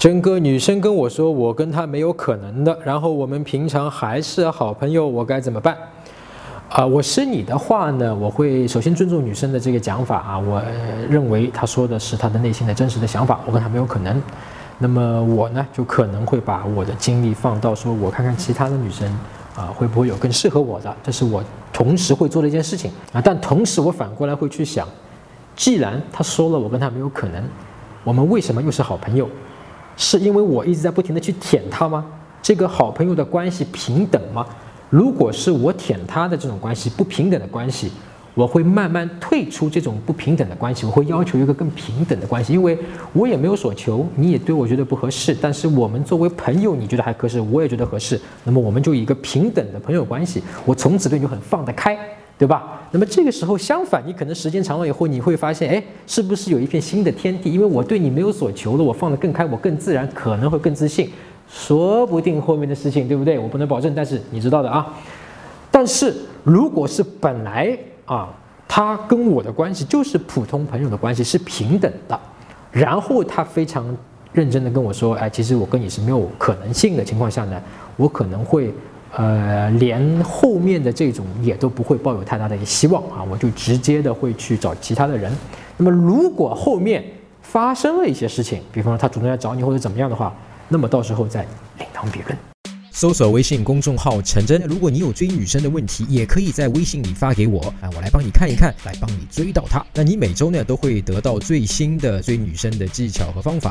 真哥，女生跟我说我跟她没有可能的，然后我们平常还是好朋友，我该怎么办？啊，我是你的话呢，我会首先尊重女生的这个讲法啊，我认为她说的是她的内心的真实的想法，我跟她没有可能。那么我呢，就可能会把我的精力放到说，我看看其他的女生啊，会不会有更适合我的，这是我同时会做的一件事情啊。但同时我反过来会去想，既然她说了我跟她没有可能，我们为什么又是好朋友？是因为我一直在不停的去舔他吗？这个好朋友的关系平等吗？如果是我舔他的这种关系不平等的关系。我会慢慢退出这种不平等的关系，我会要求一个更平等的关系，因为我也没有所求，你也对我觉得不合适，但是我们作为朋友，你觉得还合适，我也觉得合适，那么我们就以一个平等的朋友关系，我从此对你就很放得开，对吧？那么这个时候相反，你可能时间长了以后，你会发现，哎，是不是有一片新的天地？因为我对你没有所求了，我放得更开，我更自然，可能会更自信，说不定后面的事情，对不对？我不能保证，但是你知道的啊。但是如果是本来。啊，他跟我的关系就是普通朋友的关系，是平等的。然后他非常认真的跟我说：“哎，其实我跟你是没有可能性的情况下呢，我可能会，呃，连后面的这种也都不会抱有太大的一个希望啊，我就直接的会去找其他的人。那么如果后面发生了一些事情，比方说他主动来找你或者怎么样的话，那么到时候再另当别论。”搜索微信公众号“陈真”，如果你有追女生的问题，也可以在微信里发给我，啊，我来帮你看一看，来帮你追到她。那你每周呢都会得到最新的追女生的技巧和方法。